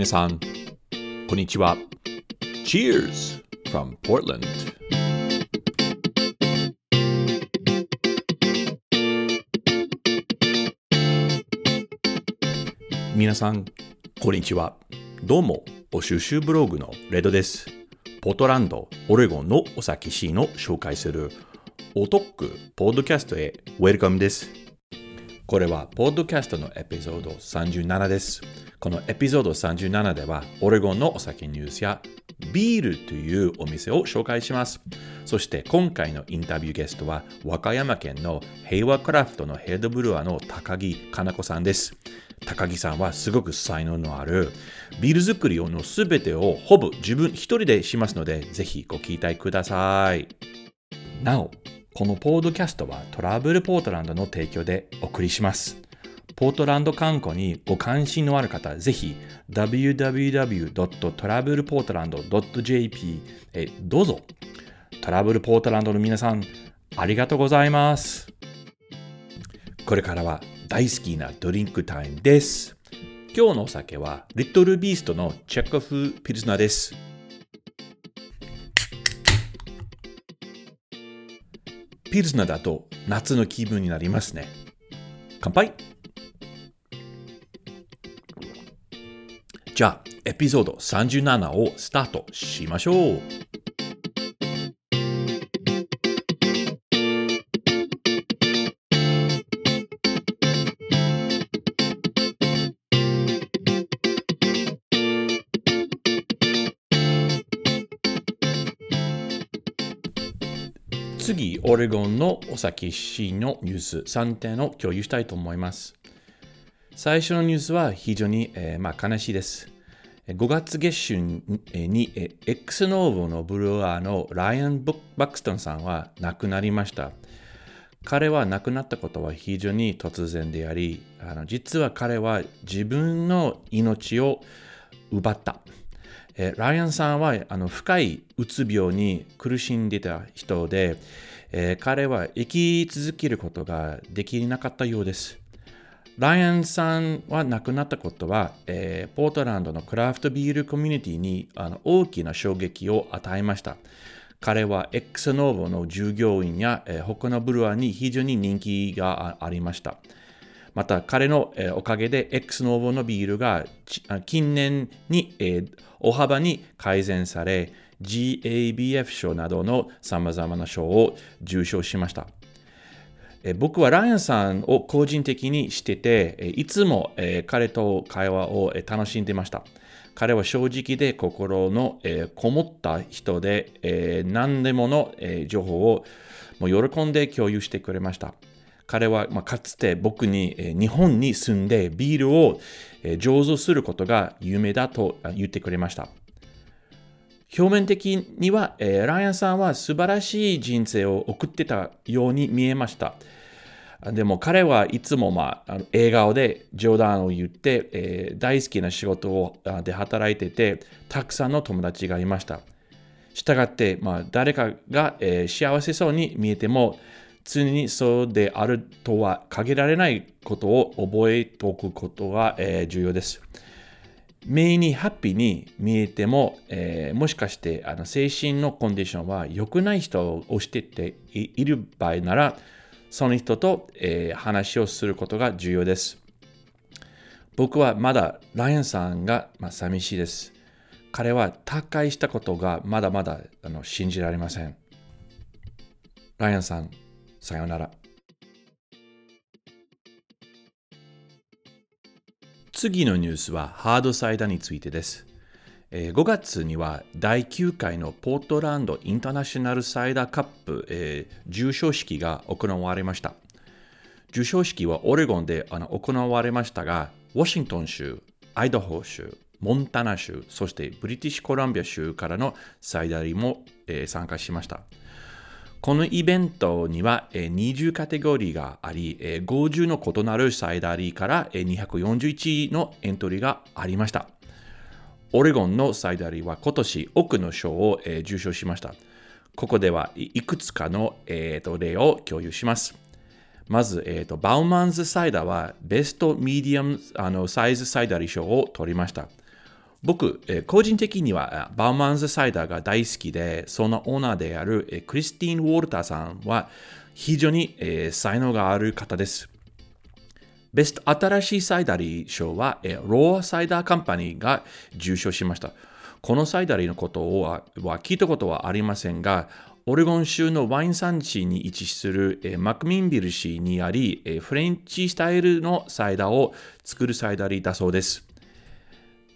皆さん、こんにちは。Cheers from Portland! 皆さん、こんにちは。どうも、お収集ブログのレドです。ポートランド、オレゴンのお酒シーンを紹介するおトックポッドキャストへウェルカムです。これはポッドキャストのエピソード37です。このエピソード37では、オレゴンのお酒ニュースやビールというお店を紹介します。そして今回のインタビューゲストは和歌山県の平和クラフトのヘッドブルワーの高木かな子さんです。高木さんはすごく才能のあるビール作りのすべてをほぼ自分一人でしますので、ぜひご期待ください。なお、このポードキャストはトラブルポートランドの提供でお送りします。ポートランド観光にご関心のある方、ぜひ www.travelportland.jp へどうぞ。トラブルポートランドの皆さん、ありがとうございます。これからは大好きなドリンクタイムです。今日のお酒は、リトルビーストのチェッコフピルスナーです。ピルスナだと夏の気分になりますね。乾杯じゃあ、エピソード37をスタートしましょう。次、オレゴンのお酒市のニュース3点を共有したいと思います。最初のニュースは非常に、えー、まあ、悲しいです。5月月春に X ノーボのブルワーのライアン・バックストンさんは亡くなりました。彼は亡くなったことは非常に突然であり、あの実は彼は自分の命を奪った。えライアンさんはあの深いうつ病に苦しんでた人で、え彼は生き続けることができなかったようです。ライアンさんは亡くなったことは、えー、ポートランドのクラフトビールコミュニティにあの大きな衝撃を与えました。彼は X ノーボの従業員や、えー、他のブルワーに非常に人気がありました。また彼の、おかげで X ノーボのビールが近年に、大幅に改善され GABF 賞などの様々な賞を受賞しました。僕はライアンさんを個人的にしてて、いつも、彼と会話を楽しんでました。彼は正直で心の、こもった人で、何でもの、情報をもう喜んで共有してくれました。彼は、まあかつて僕に、え日本に住んでビールを、え醸造することが有名だと言ってくれました。表面的には、えー、ライアンさんは素晴らしい人生を送ってたように見えました。でも彼はいつも、まあ、笑顔で冗談を言って、えー、大好きな仕事をで働いてて、たくさんの友達がいました。したがって、まあ、誰かが、えー、幸せそうに見えても、常にそうであるとは限られないことを覚えておくことが、えー、重要です。目にハッピーに見えても、えー、もしかしてあの精神のコンディションは良くない人をしてっている場合なら、その人と、えー、話をすることが重要です。僕はまだライアンさんが、まあ、寂しいです。彼は他界したことがまだまだあの信じられません。ライアンさん、さようなら。次のニュースはハードサイダーについてです。5月には第9回のポートランドインターナショナルサイダーカップ、えー、授賞式が行われました。授賞式はオレゴンであの行われましたが、ワシントン州、アイダホ州、モンタナ州、そしてブリティッシュコロンビア州からのサイダーも、え、参加しました。このイベントには20カテゴリーがあり、50の異なる cidery から241のエントリーがありました。オレゴンの cidery は今年多くの賞を受賞しました。ここではいくつかの、例を共有します。まず、えー、バウマンズサイダーは Best Medium Size Cidery 賞を取りました。僕、えー個人的にはバーマンズサイダーが大好きで、そのオーナーであるえークリスティーン・ウォルターさんは非常に、えー才能がある方です。ベスト新しいサイダリー賞は、えーローサイダーカンパニーが受賞しました。このサイダリーのことは聞いたことはありませんが、オレゴン州のワイン産地に位置する、えーマクミンビル市にあり、えーフレンチスタイルのサイダーを作る cidery だそうです。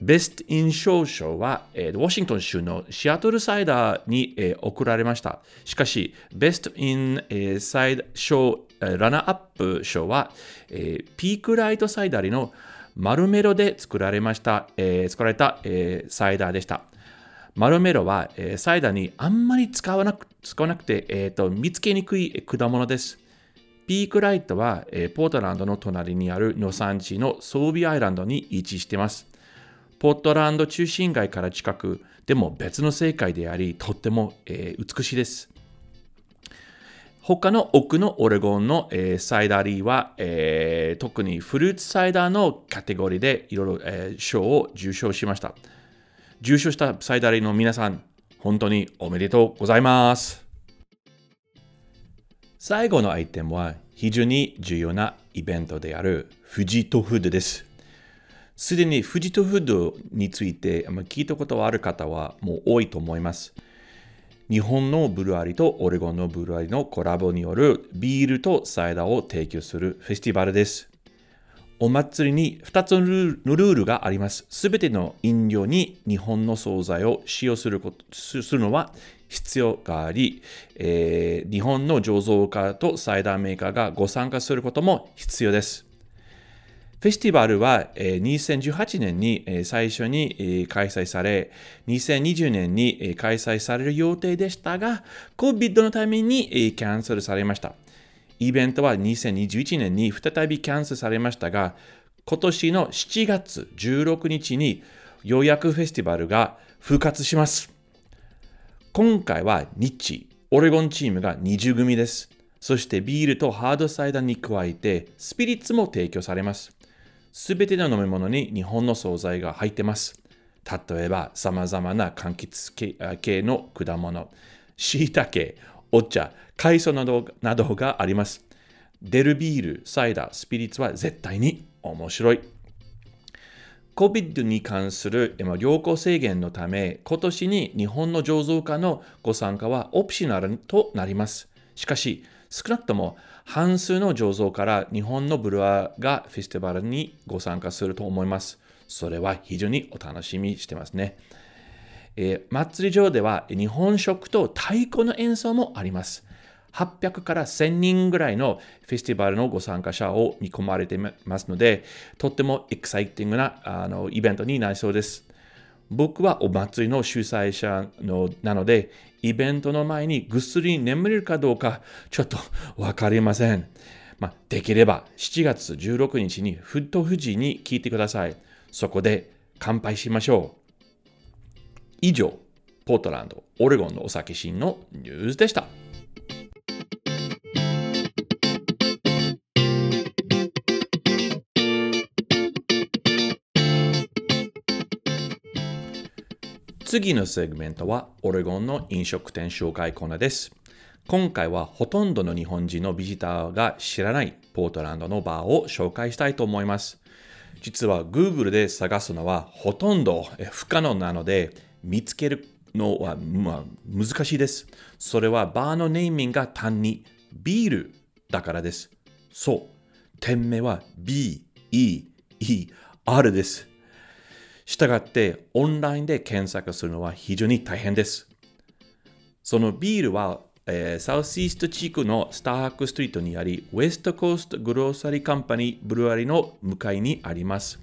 Best in Show 賞は、えーウォシントン州のシアトルサイダーに、えー贈られました。しかし、 Best in えー Cider 賞、えー runner-up 賞は、えーピークライトサイダーのマルメロで作られました、えー作られた、えーサイダーでした。マルメロは、えーサイダーにあんまり使わなく使わなくて、えーと見つけにくい果物です。ピークライトは、えーポートランドの隣にある農産地のソービーアイランドに位置しています。ポートランド中心街から近く、でも別の正解であり、とっても、えー美しいです。他の奥のオレゴンの、えーサイダリーは、えー特にフルーツサイダーのカテゴリーでいろいろ、えー賞を受賞しました。受賞したサイダリーの皆さん、本当におめでとうございます。最後のアイテムは非常に重要なイベントであるフジトフードです。すでにフジトフードについて聞いたことがある方はもう多いと思います。日本のブルワリとオレゴンのブルワリのコラボによるビールとサイダーを提供するフェスティバルです。お祭りに2つのルールがあります。すべての飲料に日本の惣菜を使用することするのは必要があり、えー日本の醸造家とサイダーメーカーがご参加することも必要です。フェスティバルは、2018年に、最初に、開催され、2020年に、開催される予定でしたが、COVID のために、キャンセルされました。イベントは2021年に再びキャンセルされましたが、今年の7月16日にようやくフェスティバルが復活します。今回は日、オレゴンチームが20組です。そしてビールとハードサイダーに加えてスピリッツも提供されます。すべての飲み物に日本の惣菜が入ってます。例えば、様々な柑橘系の果物、椎茸、お茶、海藻などなどがあります。デルビール、サイダー、スピリッツは絶対に面白い。COVID に関する良好制限のため、今年に日本の醸造家のご参加はオプショナルとなります。しかし、少なくとも半数の醸造から日本のブルワーがフェスティバルにご参加すると思います。それは非常にお楽しみしてますね。えー祭り場では日本食と太鼓の演奏もあります。800から1000人ぐらいのフェスティバルのご参加者を見込まれていますので、とってもエキサイティングなあのイベントになりそうです。僕はお祭りの主催者のなので、イベントの前にぐっすり眠れるかどうかちょっとわかりません。まあ、できれば7月16日にフット富士に聞いてください。そこで乾杯しましょう。以上、ポートランド、オレゴンのお酒シーンのニュースでした。次のセグメントはオレゴンの飲食店紹介コーナーです。今回はほとんどの日本人のビジターが知らないポートランドのバーを紹介したいと思います。実は Google で探すのはほとんど不可能なので見つけるのは、まあ、難しいです。それはバーのネーミングが単にビールだからです。そう。店名は B, E, E, R です。したがってオンラインで検索するのは非常に大変です。そのビールは、えーサウスイースト地区のスターハックストリートにあり、ウェストコーストグローサリーカンパニーブルワリの向かいにあります。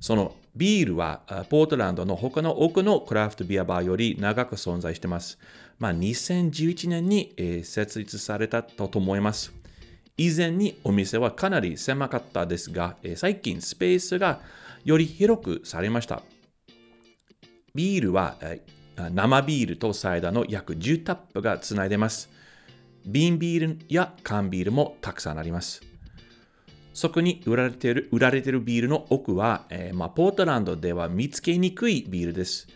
そのビールはポートランドの他の多くのクラフトビアバーより長く存在しています。まあ、2011年に、えー設立されたと思います。以前にお店はかなり狭かったですが、えー最近スペースがより広くされました。ビールは生ビールとサイダーの約10タップがつないでます。瓶ビールや缶ビールもたくさんあります。そこに売られている売られているビールの多くは、えーまあ、ポートランドでは見つけにくいビールです。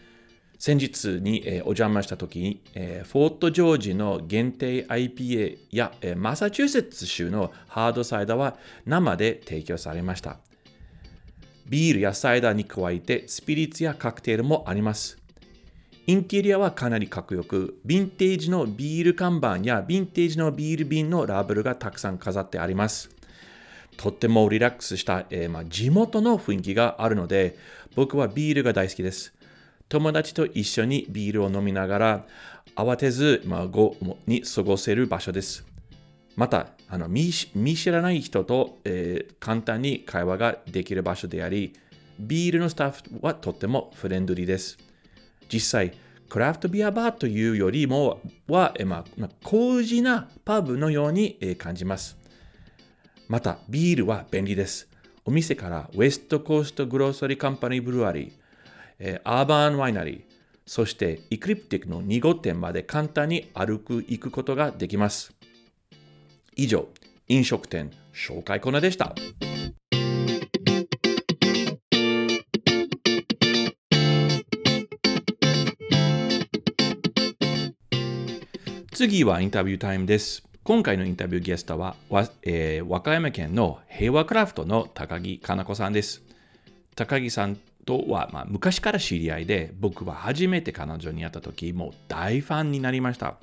先日に、えーお邪魔した時に、えーフォートジョージの限定 IPA や、えマサチューセッツ州のハードサイダーは生で提供されました。ビールやサイダーに加えてスピリッツやカクテルもあります。インテリアはかなりかっこよく、ヴィンテージのビール看板やヴィンテージのビール瓶のラベルがたくさん飾ってあります。とってもリラックスした、えーまあ、地元の雰囲気があるので、僕はビールが大好きです。友達と一緒にビールを飲みながら、慌てず、まあ、に過ごせる場所です。また、あの見知らない人と、えー簡単に会話ができる場所であり、ビールのスタッフはとってもフレンドリーです。実際、クラフトビアバーというよりもは、えまあ、高次なパブのように、え感じます。また、ビールは便利です。お店からウェストコーストグローサリーカンパニーブルワリー、えーアーバンワイナリー、そしてイクリプティックの2号店まで簡単に歩く行くことができます。以上、飲食店紹介コーナーでした。次はインタビュータイムです。今回のインタビューゲストは、えー和歌山県の平和クラフトの高木かな子さんです。高木さんとは、まあ、昔から知り合いで、僕は初めて彼女に会った時、もう大ファンになりました。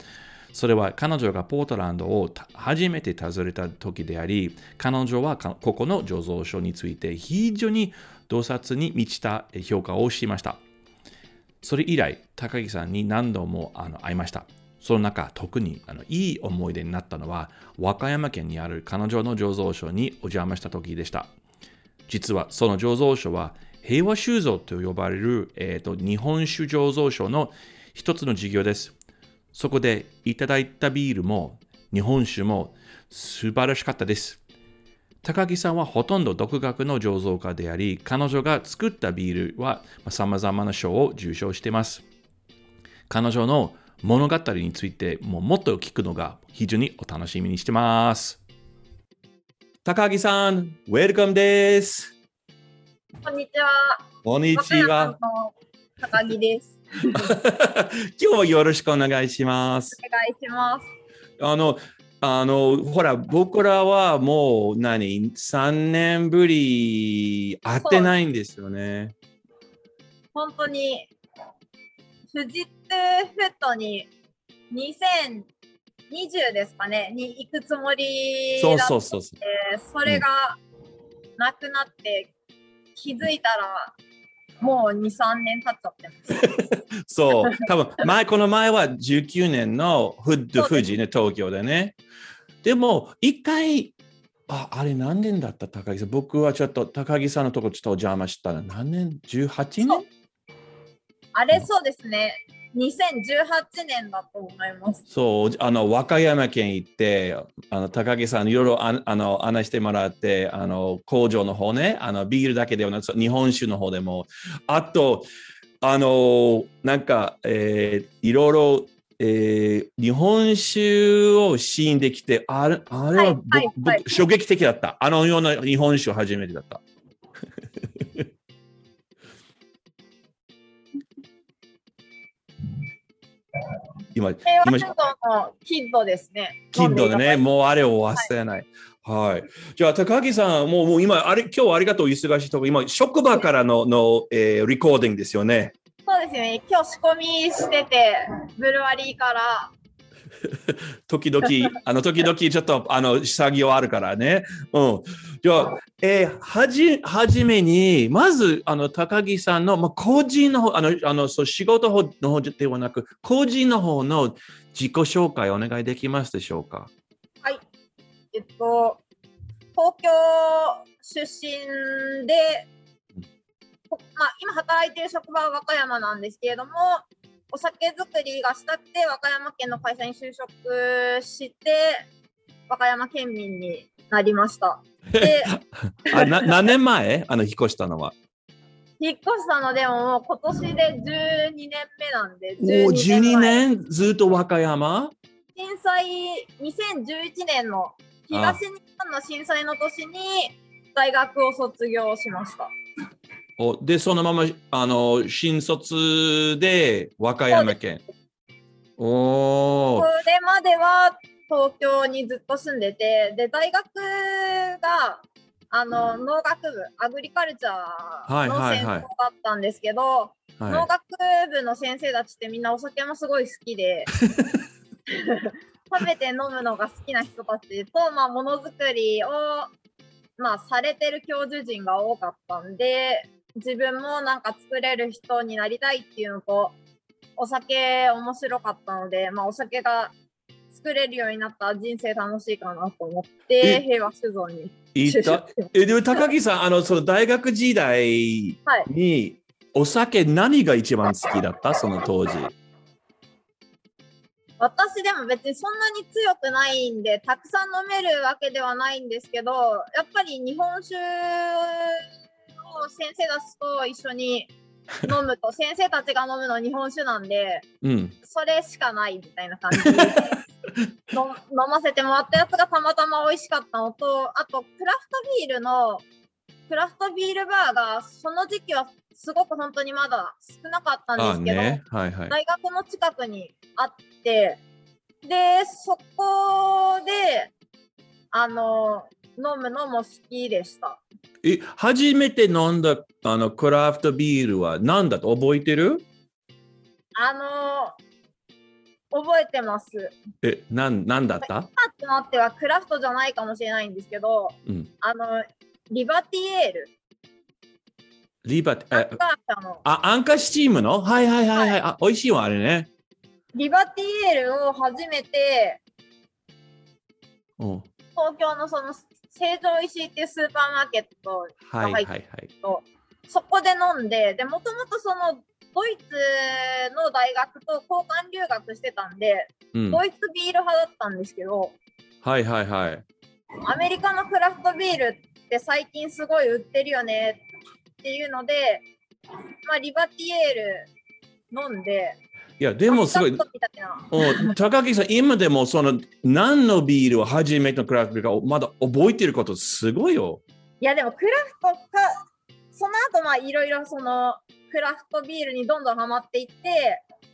それは彼女がポートランドを初めて訪れた時であり、彼女はここの醸造所について非常に洞察に満ちた評価をしました。それ以来、高木さんに何度もあの会いました。その中、特にあのいい思い出になったのは、和歌山県にある彼女の醸造所にお邪魔した時でした。実はその醸造所は平和酒造と呼ばれる、えーと日本酒醸造所の一つの事業です。そこでいただいたビールも日本酒も素晴らしかったです。高木さんはほとんど独学の醸造家であり、彼女が作ったビールは様々な賞を受賞しています。彼女の物語についてももっと聞くのが非常にお楽しみにしてます。高木さん、ウェルカムです。こんにちは。こんにちは。高木です。今日はよろしくお願いします。お願いします。あの、あの、ほら、僕らはもう何、3年ぶり会ってないんですよね。本当に、富士通フットに2020ですかね、に行くつもりだって、そうそうそう。それがなくなって、気づいたら、もう2、3年経っちゃってます。そう、多分前、この前は19年のフッド富士ね、東京でね。でも、一回、あ、あれ何年だった？高木さん。僕はちょっと高木さんのとこちょっとお邪魔したら何年 ?18 年？あれ、そうですね。2018年だと思います。そう、あの、和歌山県行って、あの、高木さん、いろいろああの案内してもらって、あの、工場の方ね、あの、ビールだけではなく、日本酒の方でも、あと、あの、なんか、えーいろいろ、えー日本酒を試飲できて、あれあれはいはいはい僕衝撃的だった。あのような日本酒初めてだった。今、今キッドですね。キッドでね、もうあれを忘れない。はい。じゃあ、高木さん、もうもう今、あれ、今日はありがとう、忙しいとこ、今、職場からの、の、えー、リコーディングですよね。そうですね。今日仕込みしてて、ブルワリーから。時々、あの、時々、ちょっと、あの、作業あるからね。うん。じゃあ、えーはじ、はじめに、まず、あの、高木さんの、まあ、個人の方、あの、あの、そう、仕事の方ではなく、個人の方の自己紹介お願いできますでしょうか？はい。えっと、東京出身で、こまあ、今働いている職場は和歌山なんですけれども、お酒造りがしたくて和歌山県の会社に就職して、和歌山県民になりました。で、あな何年前？あの、引っ越したのは。引っ越したのでも今年で12年目なんで、おお、12前年？ずっと和歌山？震災2011年の東日本の震災の年に大学を卒業しました。おで、そのまま、あの、新卒で和歌山県。おそーれまでは東京にずっと住んでて、で、大学が、あの、農学部、アグリカルチャーのはいはいはい。専攻だったんですけど、農は学部の先生たちってみんなお酒もすごい好きで、食べて飲むのが好きな人たちと、まあ、ものづくりを、まあ、されてる教授陣が多かったんで、自分もなんか作れる人になりたいっていうのと、お酒面白かったので、まあ、お酒が作れるようになった人生楽しいかなと思って、え平和酒造にえ、でも高木さん、あの、その大学時代はいに、お酒何が一番好きだった？その当時。私でも別にそんなに強くないんで、たくさん飲めるわけではないんですけど、やっぱり日本酒を先生たちと一緒に飲むと、先生たちが飲むの日本酒なんで、うん。それしかないみたいな感じ での飲ませてもらったやつがたまたま美味しかったのと、あとクラフトビールの、クラフトビールバーがその時期はすごく本当にまだ少なかったんであすけど、ね。はいはい。大学の近くにあって、で、そこで、あの、飲むのも好きでした。え、初めて飲んだあのクラフトビールは何だと覚えてる？あの、覚えてます。え、なん、なんだった？今となってはクラフトじゃないかもしれないんですけど、うん。あの、リバティエール、リバテアンえカー社のあ、アンカースチームの？はいはいはいはい。あ、美味しいわ、あれね。リバティエールを初めてうん。東京のその成城石井っていうスーパーマーケットはいはいはい。そこで飲んで、で、もともとそのドイツの大学と交換留学してたんで、うん。ドイツビール派だったんですけど、はいはいはい。アメリカのクラフトビールって最近すごい売ってるよねっていうので、まあ、リバティエール飲んで、いや、でもすごいアスタッ。トみたいな。うん高木さん、今でもその何のビールを初めてのクラフトビールかまだ覚えてることすごいよ。いや、でもクラフトか、その後まあいろいろそのクラフトビールにどんどんハマっていって、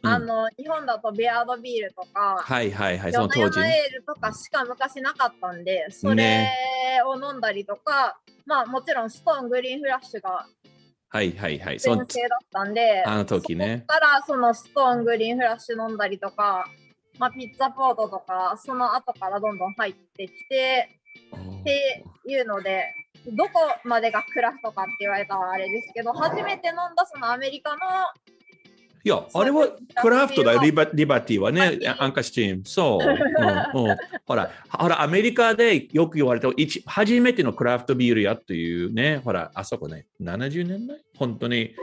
うんあの日本だとベアードビールとか、はいはいはい、その当時エールとかしか昔なかったんで、それねを飲んだりとか、まあもちろんストーングリーンフラッシュがはいはいはい。その全盛だったんで、あの時ねそこからそのストーングリーンフラッシュ飲んだりとか、まあピッツァポートとか、その後からどんどん入ってきてっていうので、どこまでがクラフトかって言われたらあれですけど、初めて飲んだそのアメリカのいや、あれはクラフトだよ、リバリバティはねアンカースチーム。そう。うんうん、ほら、ほら、アメリカでよく言われた、一初めてのクラフトビールやっていうね、ほら、あそこね、70年代？本当に。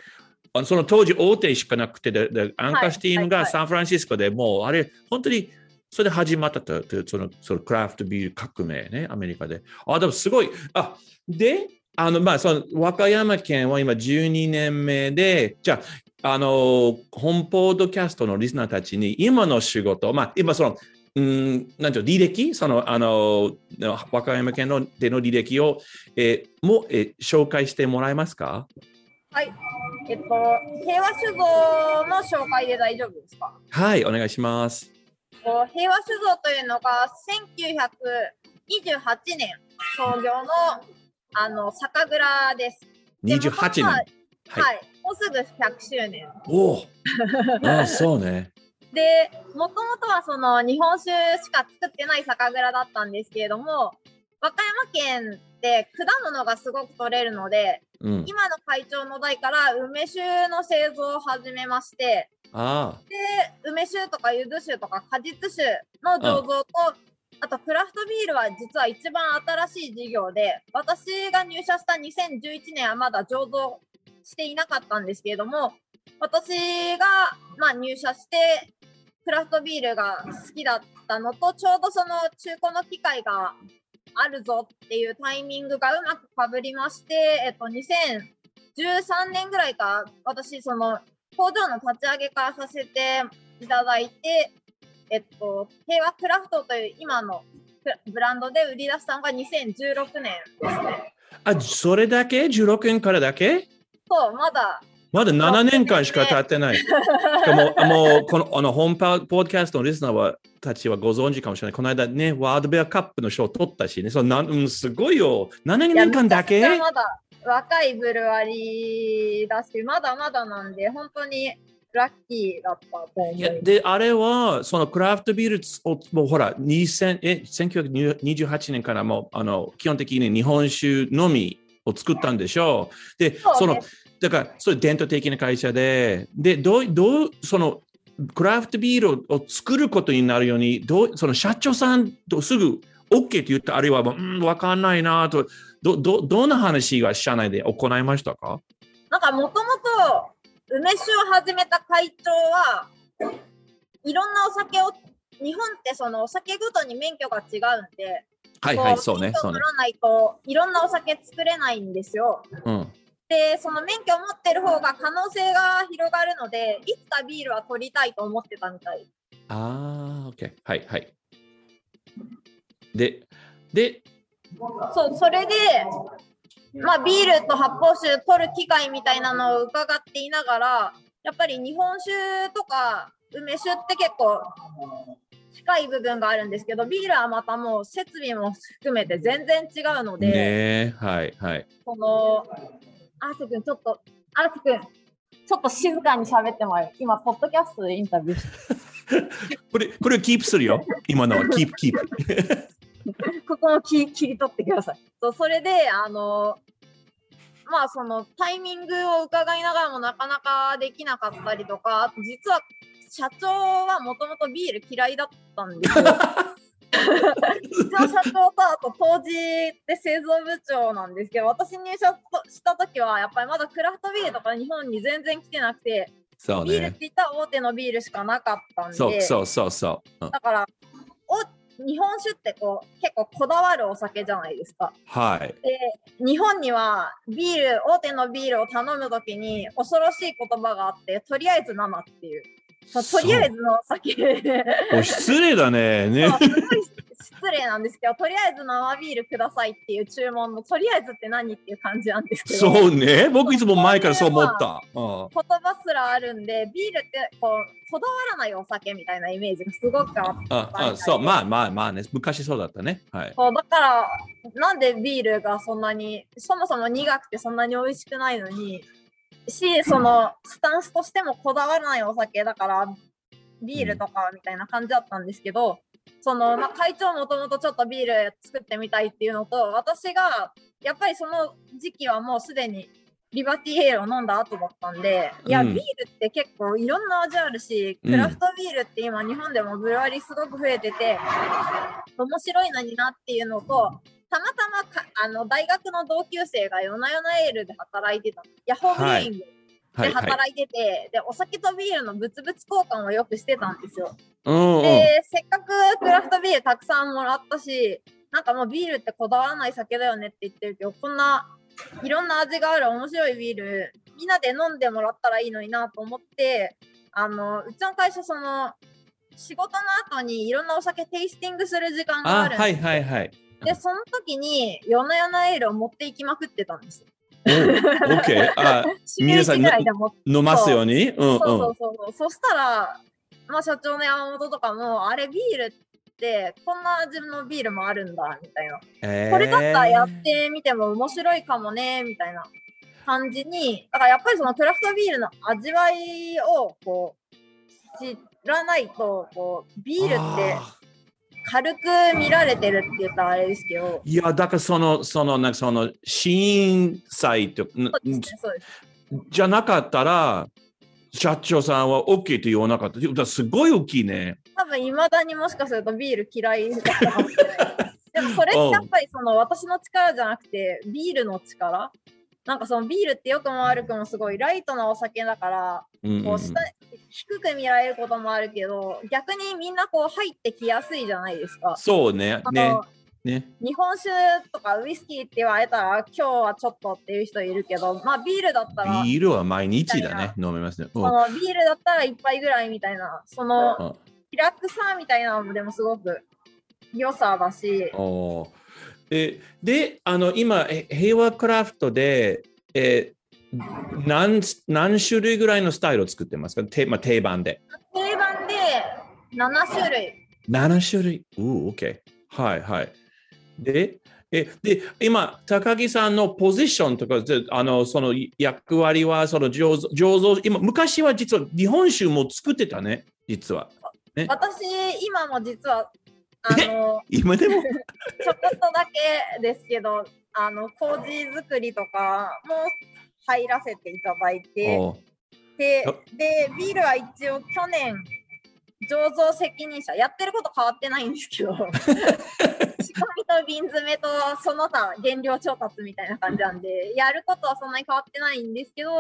その当時大手しかなくてでで、アンカースティームがサンフランシスコでもう、あれ、本当にそれで始まったと、とそのそのクラフトビール革命ね、アメリカで。あ、でもすごい。あ、で、あの、まあ、その和歌山県は今12年目で、じゃあ、あの、本ポードキャストのリスナーたちに今の仕事、まあ、今その、うん、なんていうの履歴、その、あの、和歌山県のでの履歴を、えーもう、えー紹介してもらえますか？はい、えっと、平和酒造の紹介で大丈夫ですか？はい、お願いします。平和酒造というのが1928年創業のあの酒蔵です。で28年。ははい。はい、もうすぐ100周年。おお。あ、そうね。で、もともとはその日本酒しか作ってない酒蔵だったんですけれども、和歌山県って果物がすごく取れるので、うん。今の会長の代から梅酒の製造を始めまして、あで、梅酒とか柚子酒とか果実酒の醸造と、あとクラフトビールは実は一番新しい事業で、私が入社した2011年はまだ醸造していなかったんですけれども、私が、ま、入社して、クラフトビールが好きだったのと、ちょうどその中古の機械があるぞっていうタイミングがうまくかぶりまして、えっと、2013年ぐらいか、私、その工場の立ち上げからさせていただいて、えっと、平和クラフトという今のブランドで売り出したのが2016年ですね。あ、それだけ ?16 年からだけ？そう、まだ。まだ7年間しか経ってない。しかも、もう、この、あの、本パポッドキャストのリスナーはたちはご存知かもしれない。この間ね、ワールドベアカップの賞を取ったしね。そうなん、うん、すごいよ。7年間だけ？まだ若いブルワリーだし、まだまだなんで、本当にラッキーだったと思う。いやで、あれは、そのクラフトビールを、もうほら、2000え1928年からもあの基本的に日本酒のみを作ったんでしょう。で、その、だから、それ伝統的な会社で、で、どう、どう、その、クラフトビールを作ることになるように、どう、その社長さんとすぐ OK って言った、あるいは、うん、わかんないなと、ど、ど、どんな話が社内で行いましたか？なんか、もともと、梅酒を始めた会長は、いろんなお酒を、日本ってそのお酒ごとに免許が違うんで、はいはい、そうね。そうね。取らないと、いろんなお酒作れないんですよ。うん。で、その免許を持ってる方が可能性が広がるので、いつかビールは取りたいと思ってたみたい。ああ、OK。はいはい。で、で、そう、それで、まあ、ビールと発泡酒取る機会みたいなのを伺っていながら、やっぱり日本酒とか梅酒って結構近い部分があるんですけど、ビールはまたもう設備も含めて全然違うので、ねはいはい。この、アース君、ちょっと、アース君、ちょっと静かに喋ってもらう。今、ポッドキャストでインタビューして。これ、これをキープするよ。今のはキープ、キープ。ここも 切り取ってください。そうそれで、あの、まあそのタイミングを伺いながらもなかなかできなかったりとか、実は社長はもともとビール嫌いだったんですよ。うちの社長とあと当時で製造部長なんですけど私入社した時はやっぱりまだクラフトビールとか日本に全然来てなくてそう、ね、ビールって言ったら大手のビールしかなかったんでそうそうそうそう、うん、だから日本酒ってこう結構こだわるお酒じゃないですか。はい。で日本にはビール大手のビールを頼む時に恐ろしい言葉があってとりあえず生っていう。とりあえずの お酒。失礼だね。ね。すごい失礼なんですけど、とりあえず生ビールくださいっていう注文の、とりあえずって何っていう感じなんですけど。そうね。僕いつも前からそう思った。言葉すらあるんで、ビールってこう、こだわらないお酒みたいなイメージがすごくあったああ。そう、まあまあまあね。昔そうだったね。はい。そうだから、なんでビールがそんなに、そもそも苦くてそんなに美味しくないのに、し、そのスタンスとしてもこだわらないお酒だから、ビールとかみたいな感じだったんですけど、その、まあ、会長もともとちょっとビール作ってみたいっていうのと、私が、やっぱりその時期はもうすでにリバティヘイルを飲んだ後だったんで、いや、ビールって結構いろんな味あるし、クラフトビールって今日本でもブルワリーすごく増えてて、面白いのになっていうのと、たまたまかあの大学の同級生が夜な夜なエールで働いてた、ヤホーブレイングで働い。てて、はい。はいはい、でお酒とビールの物々交換をよくしてたんですよ。でせっかくクラフトビールたくさんもらったしなんかもうビールってこだわらない酒だよねって言ってるけどこんないろんな味がある面白いビールみんなで飲んでもらったらいいのになと思ってあのうちの会社その仕事の後にいろんなお酒テイスティングする時間があるんではいはいはいでその時に夜な夜なエールを持っていきまくってたんですよ。オッケー。あ、皆さん飲ますように？そうそうそうそしたら、まあ社長の山本とかも、あれビールってこんな味のビールもあるんだみたいな。えー、これだったらやってみても面白いかもねみたいな感じに、だからやっぱりそのクラフトビールの味わいをこう知らないと、こうビールって軽く見られてるって言ったらあれですけど。いや、だからその、その、なんかその、審査と、じゃなかったら、社長さんは OK と言わなかった。だすごい大きいね。多分、いまだにもしかするとビール嫌いだったかもしれない。でも、それってやっぱりその私の力じゃなくて、ビールの力なんかそのビールってよくも悪くもすごいライトなお酒だから、こう下低く見られることもあるけど逆にみんなこう入ってきやすいじゃないですか。そうね。ねね、日本酒とかウイスキーって言われたら今日はちょっとっていう人いるけど、まあビールだったら。ビールは毎日だね、飲めますね。そのビールだったら一杯ぐらいみたいな、そのリラックスさみたいなのでもすごく良さだし、おーで、で、あの、今、え平和クラフトで、えー何何種類ぐらいのスタイルを作ってますか？て、まあ、定番で。定番で7種類。7種類？うー、OK。はいはい。で、えで今、高木さんのポジションとか、であのその役割は、その醸造、醸造今、昔は実は日本酒も作ってたね、実は。私、今も実は、あの、今でも？ちょこっとだけですけど、あの、麹作りとかも入らせていただいて、であ、で、ビールは一応去年、醸造責任者、やってること変わってないんですけど、仕込みと瓶詰めとその他原料調達みたいな感じなんで、やることはそんなに変わってないんですけど、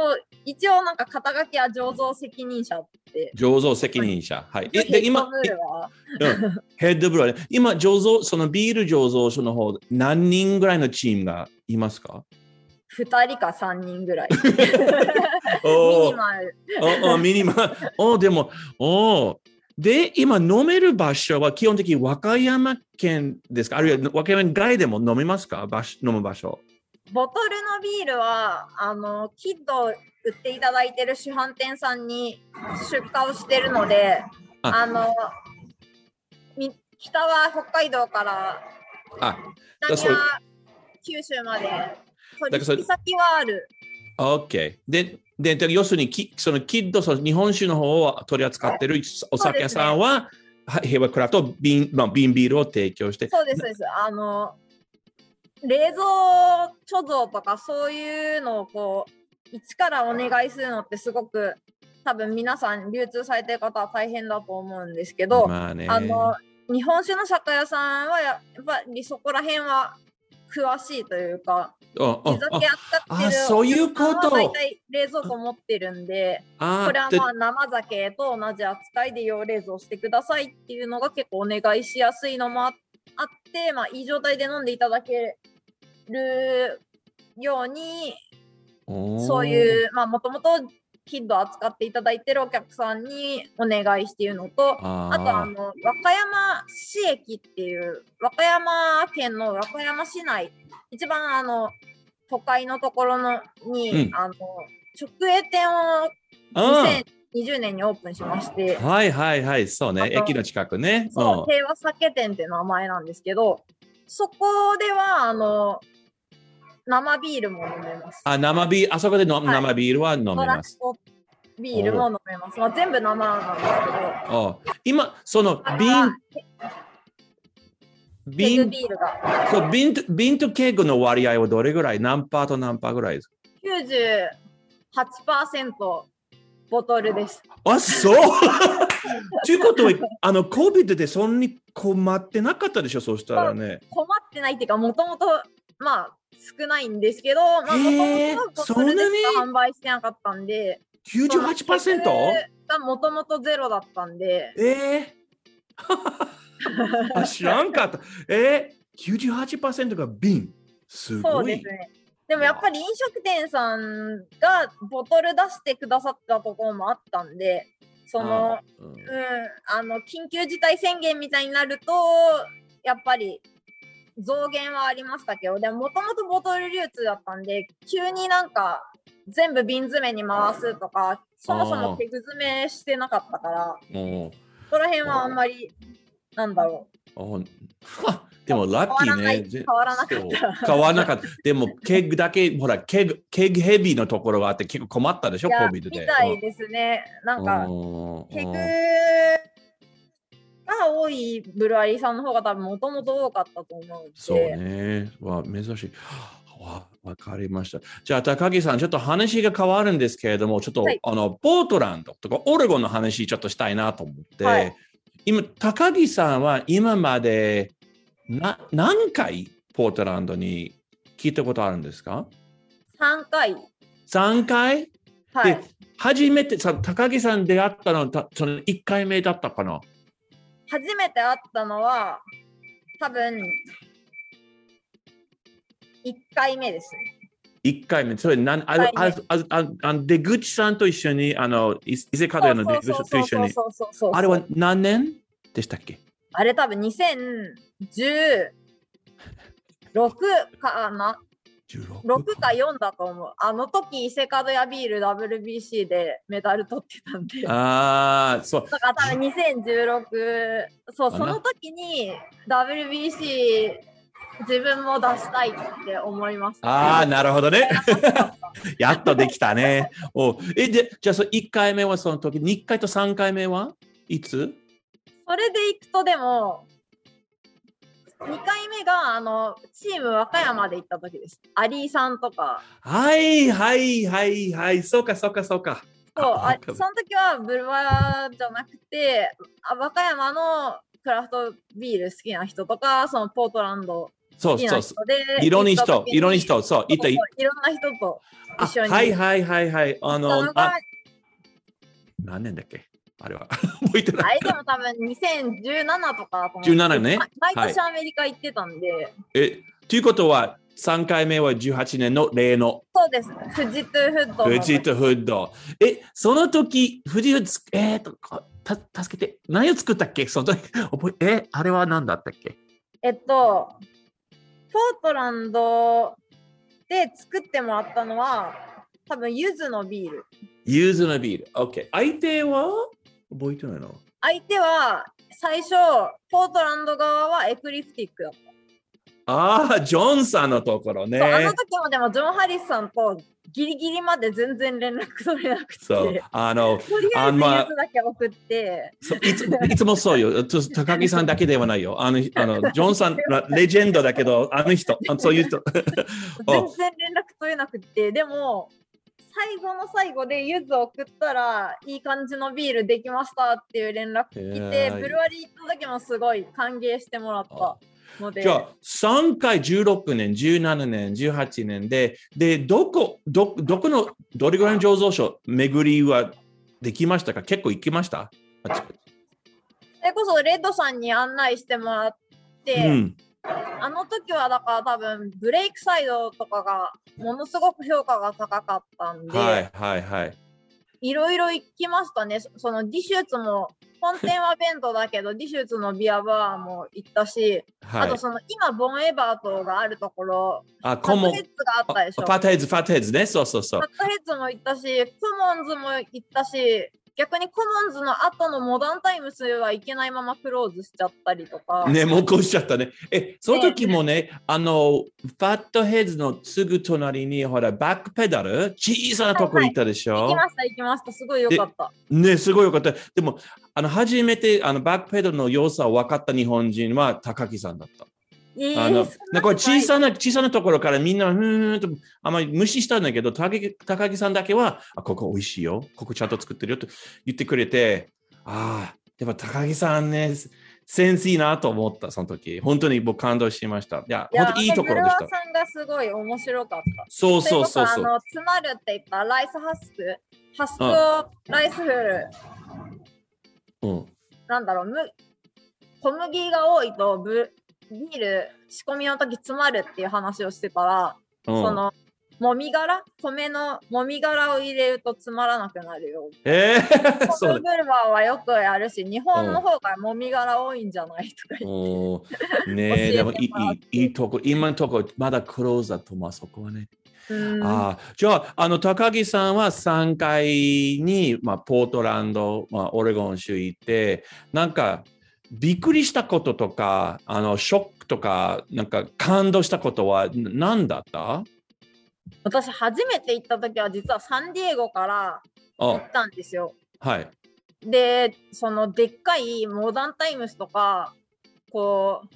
一応なんか肩書きは醸造責任者って。醸造責任者。はい。えで、今 ヘッドブ、ールはうんヘッドブルーね今、醸造、そのビール醸造所の方、何人ぐらいのチームがいますか？2人か3人ぐらい。ミニマル。おおミニマム。おでも、おで、今飲める場所は基本的に和歌山県ですか？あるいは和歌山外でも飲めますか？場所飲む場所。ボトルのビールは、あの、キッド売っていただいてる主販店さんに出荷をしてるので、あ。あの、み北は北海道から、あ、北は九州まで、取引先はある。OK。で、でで要するにき、そのキッド、その日本酒の方を取り扱ってるお酒屋さんは、は平和クラフト瓶、まあ、瓶ビールを提供して、そうです、そうです。あの、冷蔵貯蔵とかそういうのをこう、一からお願いするのってすごく、多分皆さん流通されてる方は大変だと思うんですけど、まあね。あの日本酒の酒屋さんはやっぱりそこら辺は詳しいというか、地酒扱ってるあそういうこと大体冷蔵庫持ってるんで、あこれはでまあ生酒と同じ扱いで要冷蔵してくださいっていうのが結構お願いしやすいのもああって、まあ、いい状態で飲んでいただけるように、そうう。いう、まあ、もともとキッド扱っていただいてるお客さんにお願いしているのと、ああとあの和歌山市駅っていう和歌山県の和歌山市内一番あの都会のところのに、うん。あの直営店をあ2020年にオープンしまして、はいはいはい、そうね、駅の近くね。そう平和酒店って名前なんですけどそこではあの生ビールも飲めます。あ、生ビール、あそこでの、はい生ビールは飲めドます。ビールも飲めます。まあ、全部生なんですけど、あ今、そのあ瓶、瓶、ビールがそう瓶と瓶とケーグの割合はどれぐらい？何パーと何パーぐらいですか？98%ボトルです。あ、そうということは、あの、COVID でそんなに困ってなかったでしょ、そうしたらね。困ってないっていうか、もともと、まあ、少ないんですけど、まあ、そんなに？しか販売してなかったんで、98%? がもともとゼロだったんで、ええ あ知らんかった。えー、98%が瓶。すごいそうです。ね。でもやっぱり飲食店さんがボトル出してくださったところもあったんで、その、あうんうん、あの緊急事態宣言みたいになると、やっぱり増減はありましたけど、でももともとボトル流通だったんで、急になんか全部瓶詰めに回すとか、そもそも手詰めしてなかったから、そこら辺はあんまり、なんだろおは でもラッキーね。変わらない変わらなかった変わらなかった。でも、 keg だけ、ほら、 keg、keg heavy のところがあって結構困ったでしょう。いや COVID で。みたいですね。なんか、うん keg うんが多いブルワリーさんの方が多分もともと多かったと思うんで。そうね。わ、珍しい。わ、わかりました。じゃあ、高木さん、ちょっと話が変わるんですけれども、ちょっと、はいあの、ポートランドとか、オレゴンの話、ちょっとしたいなと思って、はい今、高木さんは今までな何回ポートランドに聞いたことあるんですか？3回。?3 回？はいで。初めてさ高木さん出会ったのたその1回目だったかな？初めて会ったのは、多分、1回目ですね。1回目。それなんああ一あああ出口さんと一緒に、あの、い伊勢門屋の出口さんと一緒に。あれは何年でしたっけ？あれ多分2016かな？16 6か4だと思う。あの時、伊勢門屋ビール WBC でメダル取ってたんで。だああ、そう。から多分2016、そう、その時に WBC 自分も出したいって思います。ああ、なるほどね。やっとできたね。おえ、で、じゃあ、そ1回目はその時、2回と3回目はいつ？それでいくとでも、2回目があのチーム和歌山で行った時です。アリーさんとか。はいはいはいはい。そうかそうかそうか。そうあその時はブルワーじゃなくてあ和歌山のクラフトビール好きな人とかそのポートランドそうそうそう。いろんな人いろんな人、そう、いたいろんな人とあ一緒にはいはいはいはい。あのあ何年だっけ？あれは。覚えてない。あれでも多分2017とかだと思う。17ね。ま毎はい。年アメリカ行ってたんで、え、ということは、3回目は18年の例の。そうです Fuji to Hood の。フジとフッド。え、その時、富士をつ、えーと、こた助けて、何を作ったっけ？その時、覚え、え、あれは何だったっけ？えっとポートランドで作ってもらったのは多分柚子のビール。ユーズのビール。OK。相手は？覚えてないの相手は最初ポートランド側はエクリプティックだったああ、ジョンさんのところね。あの時もでもジョン・ハリスさんとギリギリまで全然連絡取れなくて、そう、あの、とりあえずあまだけ送って、いついつもそうよ。と高木さんだけではないよ。あの、あの ジョンさん、レジェンドだけど、あの人、あそういう人。全然連絡取れなくて、でも最後の最後でゆず送ったらいい感じのビールできましたっていう連絡来へて、ー。ブルワリー行った時もすごい歓迎してもらったので、じゃあ、3回、16年、17年、18年で、で、どこ、ど、どこの、どれぐらいの醸造所、巡りはできましたか？結構行きました？それこそレッドさんに案内してもらって、うん。あの時はだから多分ブレイクサイドとかがものすごく評価が高かったんで、はいはいはい。いろいろ行きましたね。そそのディシューツも本店は弁当だけどディシューツのビアバーも行ったし、はいあと。その今ボンエバートがあるところ、あ、コモンヘッズがあったでしょ。ファットヘッズ、ファットヘッズね。そうそうそうファッ。トヘッズも行ったし、コモンズも行ったし、逆にコモンズの後のモダンタイムスは行けないままクローズしちゃったりとか。ね、もうこうしちゃったね。え、その時もね、あの、ファットヘッズのすぐ隣に、ほら、バックペダル、小さなところ行ったでしょ、行きました、行きました。すごい良かった。ね、すごいよかった。でも、あの、初めて、あの、バックペダルの良さを分かった日本人は高木さんだった。えあの、なんかこれ小なさな、小さなところからみんな、うーんと、あんまり無視したんだけど、高木高木さんだけは、あ、ここ美味しいよ。ここちゃんと作ってるよと言ってくれて、ああ、やっぱ高木さんね、センスいいなと思った、その時。本当に僕感動しました。いや、いや本当いいところでしたさんがすごい面白かった。そうそうそうそう。あの、詰まるって言ったライスハスク、ハスクをライスフル、うん、なんだろう、む小麦が多いとブビール仕込みの時詰まるっていう話をしてたら、うん。その、もみ殻？米のもみ殻を入れると詰まらなくなるよ。えー、ホ そうームブルワーはよくやるし、日本の方がもみ殻多いんじゃない？とか言って。ね教えでもいいいいとこ、今のとこまだクローズだと思う、そこはね。あじゃあ、あの高木さんは3階に、まあ、ポートランド、まあ、オレゴン州行って、なんかびっくりしたこととか、あのショックとか、なんか感動したことはな何だった？私初めて行った時は実はサンディエゴから行あったんですよ。はい。で、そのでっかいモダンタイムスとか、こう、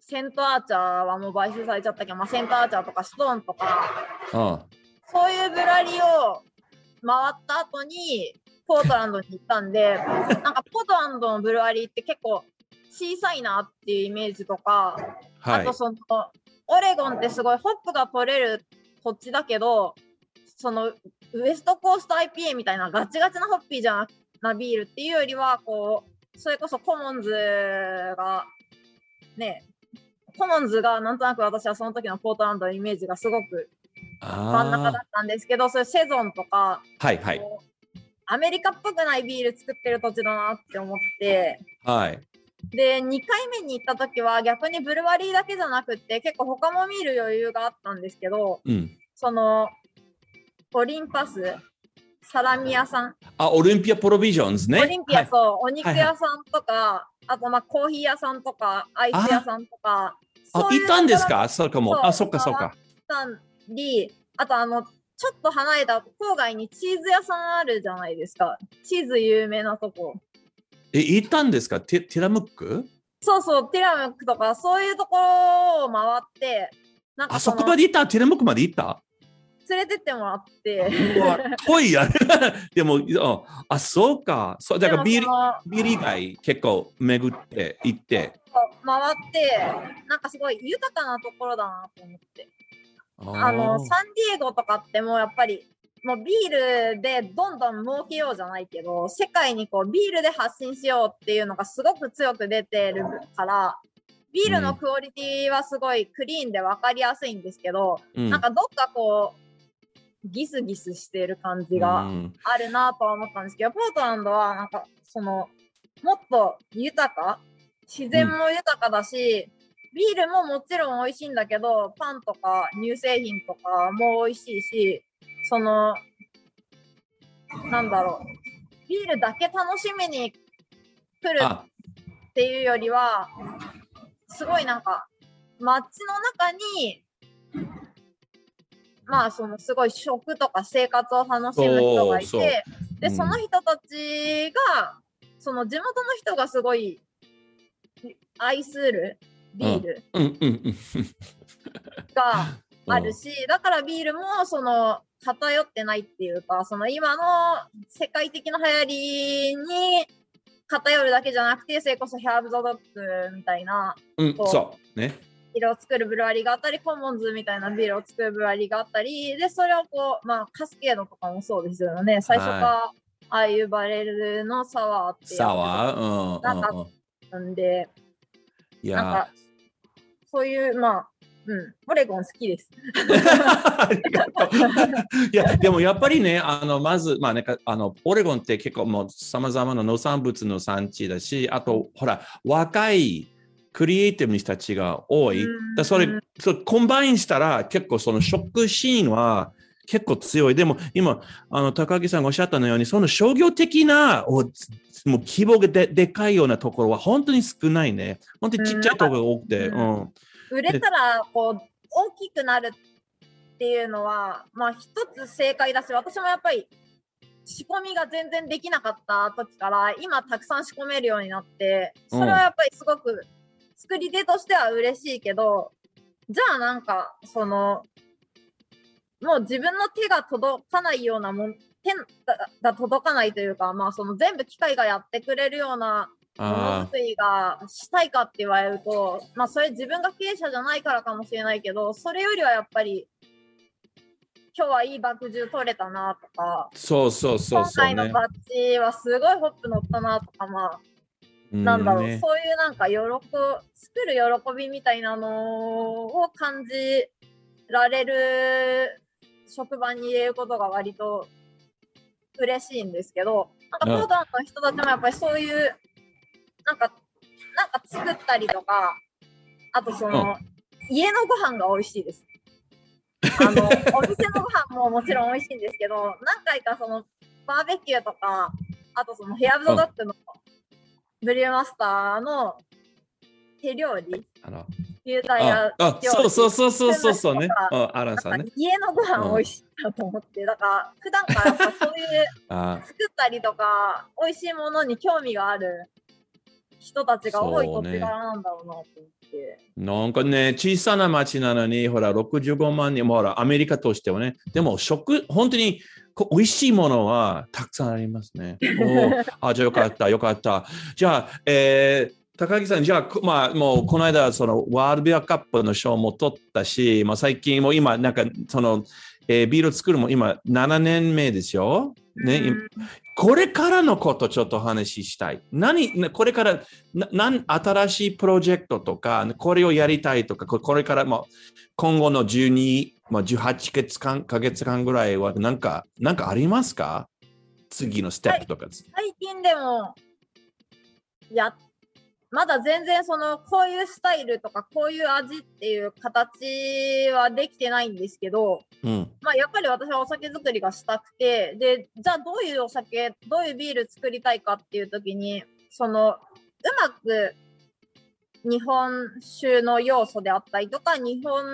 セントアーチャーはもう買収されちゃったけど、まあ、セントアーチャーとかストーンとか、あそういうブラリを回った後に、ポートランドに行ったんで、なんかポートランドのブルワリーって結構小さいなっていうイメージとか、はいあと。その、オレゴンってすごいホップが取れる土地だけど、そのウエストコースト IPA みたいなガチガチなホッピーじゃななビールっていうよりは、こう、それこそコモンズが、ね、コモンズがなんとなく私はその時のポートランドのイメージがすごく真ん中だあったんですけど、そういうセゾンとか、あはいはい。アメリカっぽくないビール作ってる土地だなって思って、はい。で、2回目に行った時は逆にブルワリーだけじゃなくって結構他も見る余裕があったんですけど、うん。そのオリンパス、サラミ屋さん、あ、オリンピアプロビジョンズね。オリンピア、はいそう、お肉屋さんとか、あとまあコーヒー屋さんとか、アイス屋さんとか、あ、そういう行ったんですか？そも。あ、そっかそっか。たり、あとあの、ちょっと離れた郊外にチーズ屋さんあるじゃないですか。チーズ有名なとこ。え、行ったんですか？テティラムック？そうそう、ティラムックとか、そういうところを回って、なんかあそこまで行った？ティラムックまで行った？連れてってもらって、遠いや。でも、ああ、そうか。そうだからビールでもそのビール以外結構巡って行って。回って、なんかすごい豊かなところだなと思って。ああの、ー。サンディエゴとかってもうやっぱり、もうビールでどんどん儲けようじゃないけど、世界にこうビールで発信しようっていうのがすごく強く出てるから、ビールのクオリティはすごいクリーンで分かりやすいんですけど、うん。なんかどっかこう、ギスギスしてる感じがうん。あるなとは思ったんですけど、ポートランドはなんかその、もっと豊か自然も豊かだし、ビールももちろん美味しいんだけど、パンとか乳製品とかも美味しいし、その、なんだろう、ビールだけ楽しみに来るあ、っていうよりは、すごいなんか、街の中に、まあ、そのすごい食とか生活を楽しむ人がいて、で、うん。その人たちが、その地元の人がすごい愛するビール。があるし、だからビールもその偏ってないっていうか、その今の世界的な流行りに偏るだけじゃなくて、それこそヘアブ・ザ・ドッグみたいなうん、そう。ね。ビールを作るブルワリーがあったり、コモンズみたいなビールを作るブルワリーがあったり、で、それをこう、まあ、カスケードとかもそうですよね。最初から、ああいうバレルのサワーってサワー？うんうんなんかうん。なんで、いや、そういう、まあ、うん、オレゴン好きです。ありがとう。いや、でもやっぱりね、あの、まず、まあ、なんか、あの、オレゴンって結構もう様々な農産物の産地だし、あと、ほら、若いクリエイティブな人たちが多い。うんだそれ、そう combine したら結構その食シーンは結構強い。でも今、あの高木さんがおっしゃったのように、その商業的な、おもう規模がででかいようなところは本当に少ないね。本当にちっちゃいところが多くて。ううんん。売れたら、こう、大きくなるっていうのは、まあ、一つ正解だし、私もやっぱり、仕込みが全然できなかった時から、今たくさん仕込めるようになって、それはやっぱりすごく、作り手としては嬉しいけど、じゃあなんか、その、もう自分の手が届かないようなもん、手が届かないというか、まあその全部機械がやってくれるようなものあづくりがしたいかって言われると、まあそれ自分が経営者じゃないからかもしれないけど、それよりはやっぱり、今日はいい爆汁取れたなとか、ーそうそうそう今そうね。回のバッジはすごいホップ乗ったなとか、まあ、なんだろう、ねそういうなんか喜作る喜びみたいなのを感じられる職場に入れることが割と嬉しいんですけど、なんかうんポートランドの人たちもやっぱりそういう、なんか、なんか作ったりとか、あとその、家のご飯が美味しいです。あの、お店のご飯ももちろん美味しいんですけど、何回かその、バーベキューとか、あとそのヘアブドドッグのブリューマスターの手料理、あの牛タイやああ、そうそうそうそうそうそうねなんか。うんアランさんねなんか。家のご飯美味しいなと思って、だから普段からそういうあ 作ったりとか、美味しいものに興味がある人たちが多いそうね土地柄なんだろうなと思って。なんかね、小さな町なのに、ほら、65万人、もほら、アメリカとしてはね、でも食、本当にこ美味しいものはたくさんありますね。おーあ、じゃあよかった、よかった。じゃあ、えー高木さん、じゃあ、こまあ、もう、この間、その、ワールドカップの賞も取ったし、まあ、最近も今、なんか、その、えービール作るも今、7年目ですよ。ね、うんこれからのことちょっとお話ししたい。何、これからななん新しいプロジェクトとか、これをやりたいとか、ここれからも今後の12、まあ、18ヶ月間ヶ月間ぐらいはなんか、なんかありますか？次のステップとか。最近でもやっまだ全然そのこういうスタイルとかこういう味っていう形はできてないんですけど、うん。まあ、やっぱり私はお酒作りがしたくてでじゃあどういうお酒どういうビール作りたいかっていう時にそのうまく日本酒の要素であったりとか日本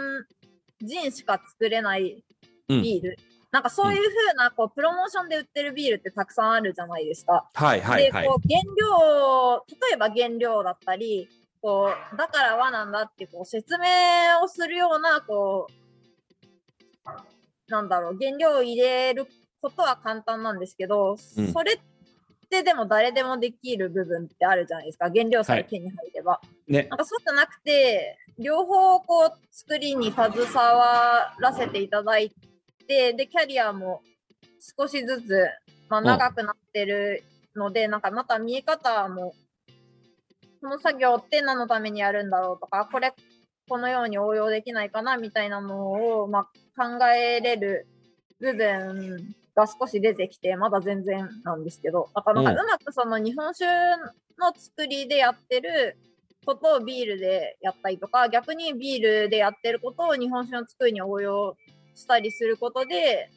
人しか作れないうん。ビール、なんかそういう風なこうプロモーションで売ってるビールってたくさんあるじゃないですか。はいはいはいで。こう原料例えば原料だったりこうだから和なんだってこう説明をするようなこうなんだろう原料を入れることは簡単なんですけど、うんそれってでも誰でもできる部分ってあるじゃないですか原料さえ手に入れば。ね。なんかそうじゃなくて両方こう作りに携わらせていただいてでキャリアも少しずつ、まあ、ん。長くなってるので、なんかまた見え方もこの作業って何のためにやるんだろうとかこれこのように応用できないかなみたいなのを、まあ、考えれる部分が少し出てきてまだ全然なんですけどだからなんかうまくその日本酒の作りでやってることをビールでやったりとか逆にビールでやってることを日本酒の作りに応用したりすることで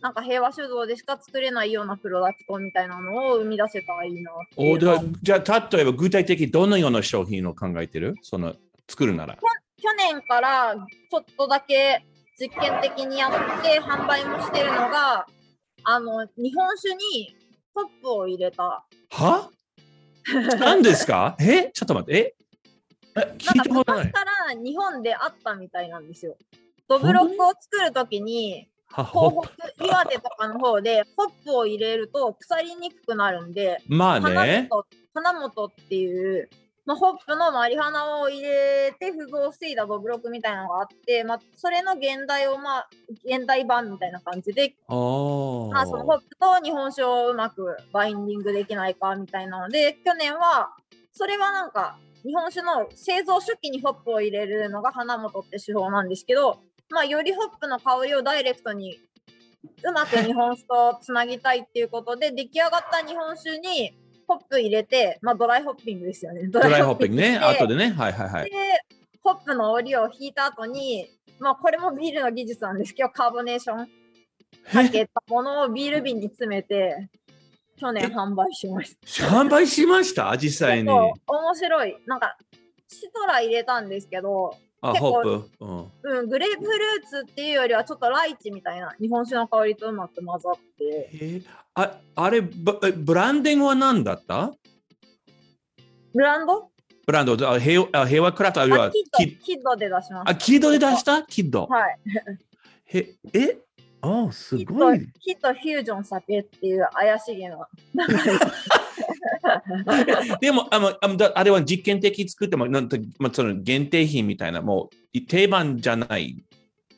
なんか平和酒造でしか作れないようなプロダクトみたいなのを生み出せたらいいなおじゃあじゃあ、例えば具体的にどのような商品を考えてる？その作るなら。去年からちょっとだけ実験的にやって販売もしてるのがあの日本酒にホップを入れたは？何ですか？え？ちょっと待って。え？え聞いたことない。か昔から日本であったみたいなんですよ。ドブロックを作るときに東北岩手とかの方でホップを入れると腐りにくくなるんでまあ花ね。本花本っていう、まあ、ホップのマリファナを入れて不合を防いだドブロックみたいなのがあって、まあ、それの現代をまあ現代版みたいな感じでおまあ、そのホップと日本酒をうまくバインディングできないかみたいなので去年はそれはなんか日本酒の製造初期にホップを入れるのが花本って手法なんですけど、まあ、よりホップの香りをダイレクトにうまく日本酒とつなぎたいっていうことで出来上がった日本酒にホップ入れて、まあ、ドライホッピングですよね。ドドライホッピングね。後でね。はいはいはい。でホップの折りを引いた後に、まあ、これもビールの技術なんですけどカーボネーションかけたものをビール瓶に詰めて去年販売しました。販売しました？実際に。面白い。なんかシトラ入れたんですけど、あ、ホップ？うん。うん、グレープフルーツっていうよりはちょっとライチみたいな日本酒の香りとうまく混ざって、えーああれブ、ランディングは何だった？ブランド？ブランド、あ平和あ平和クラフト、あるいはあキッドキッドで出しまあ、す。キッドで出した？キッド。はい。へえ？あすごい。キッドフュージョン酒っていう怪しげな。でもあのあのだあれは実験的に作ってもなんて、まあ、その限定品みたいな、もう定番じゃない。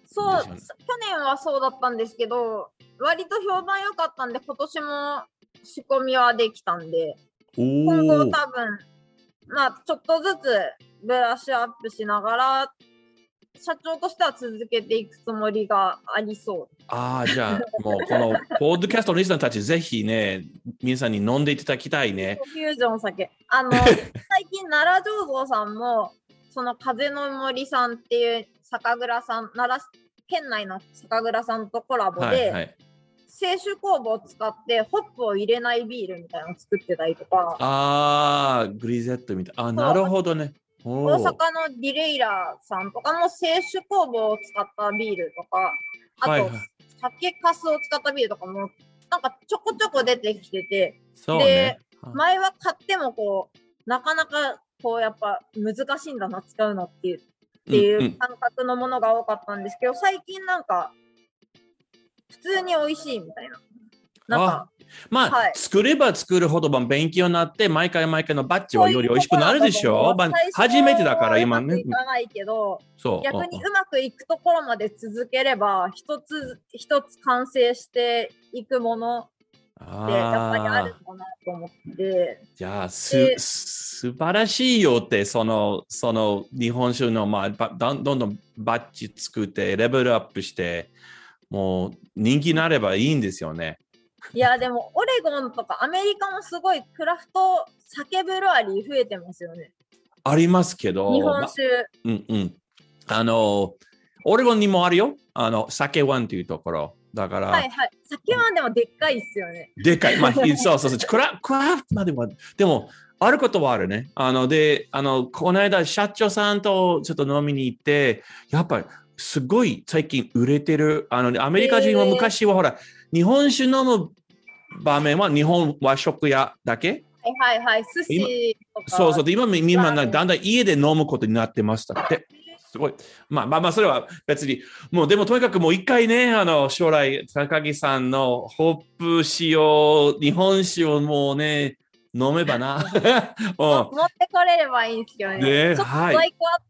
そう、去年はそうだったんですけど、割と評判良かったんで、今年も仕込みはできたんで、お今後お。多分、まあ、ちょっとずつブラッシュアップしながら、社長としては続けていくつもりがありそう。ああ、じゃあ、もうこのポッドキャストのリスナーたち、ぜひね、皆さんに飲んでいただきたいね。フュージョン酒。あの、最近奈良醸造さんも、その風の森さんっていう酒蔵さん、奈良県内の酒蔵さんとコラボで、はいはい。清酒酵母を使ってホップを入れないビールみたいなのを作ってたりとか、ああ、グリゼットみたい。あなるほどね。大阪のディレイラーさんとかも清酒酵母を使ったビールとか、あと、酒粕を使ったビールとかも、なんかちょこちょこ出てきてて、ね。前は買ってもこう、なかなかこうやっぱ難しいんだな、使うのっていうっていんう感覚のものが多かったんですけど、最近なんか、普通に美味しいみたいな。なんか、まあ、はい作れば作るほどまあ勉強になって、毎回毎回のバッジはより美味しくなるでしょ？まあ、初めてだから今ねい。かないけど、そう。逆にうまくいくところまで続ければ、一つ一つ完成していくものってやっぱりああるのかなと思って。じゃあ、すで、素晴らしいよって、その、その日本酒の、まあ、ばどんどんどんバッジ作って、レベルアップして、もう人気になればいいんですよね。いや、でもオレゴンとかアメリカもすごいクラフト酒ブルワリー増えてますよね。ありますけど、日本酒。うんうん。あの、オレゴンにもあるよ。あの、酒ワンというところ。だから、はいはい。酒はでもでっかいっすよね。でかい。まあ、そうそうそう。クラクラフトまでは、でも、あることはあるね。あの、で、あの、この間、社長さんとちょっと飲みに行って、やっぱり、すごい最近売れてる。あの、アメリカ人は昔はほら、日本酒飲む場面は日本和食屋だけ？はいはいはい。寿司とか。そうそう。で今、今、ラーメンだんだん家で飲むことになってましたって。すごい。まあまあまあ、それは別に。もう、でもとにかくもう一回ね、あの、将来、高木さんのホップ使用、日本酒をもうね、飲めばな。持 うんってこれればいいんですよね。ねちょっとあっ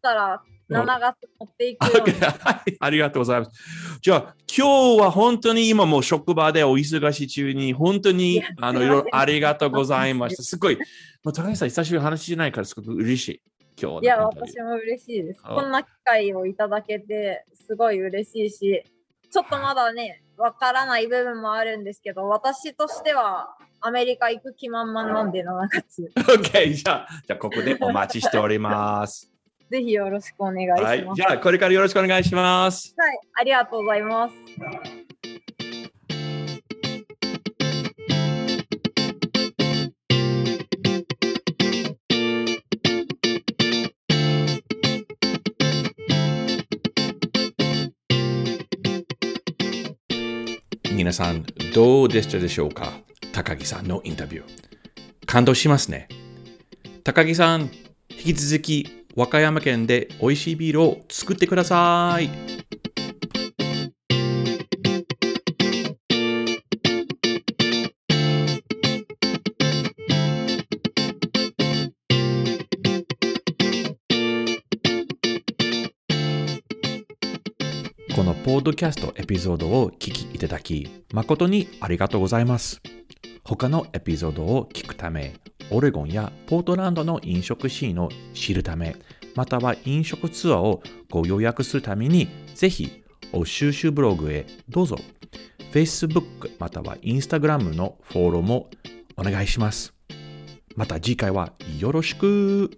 たら、7月持っていくように。はいありがとうございます。じゃあ、今日は本当に今もう職場でお忙しい中に、本当いにやあのすいろいろありがとうございました。すごい、もう高木さん、久しぶりに話しないから、すごく嬉しい。今日のいや、私も嬉しいです。あこんな機会をいただけて、すごい嬉しいし、ちょっとまだね、わからない部分もあるんですけど、私としてはアメリカ行く気満々なんで、7月。OK、じゃあ、じゃあここでお待ちしております。ぜひよろしくお願いします。はい、じゃあ、これからよろしくお願いします。はい、ありがとうございます。皆さん、どうでしたでしょうか？高木さんのインタビュー。感動しますね。高木さん、引き続き和歌山県で美味しいビールを作ってください。このポッドキャストエピソードを聞きいただき、誠にありがとうございます。他のエピソードを聞くため、オレゴンやポートランドの飲食シーンを知るため、または飲食ツアーをご予約するために、ぜひ、お収集ブログへどうぞ。Facebook または Instagram のフォローもお願いします。また次回はよろしく。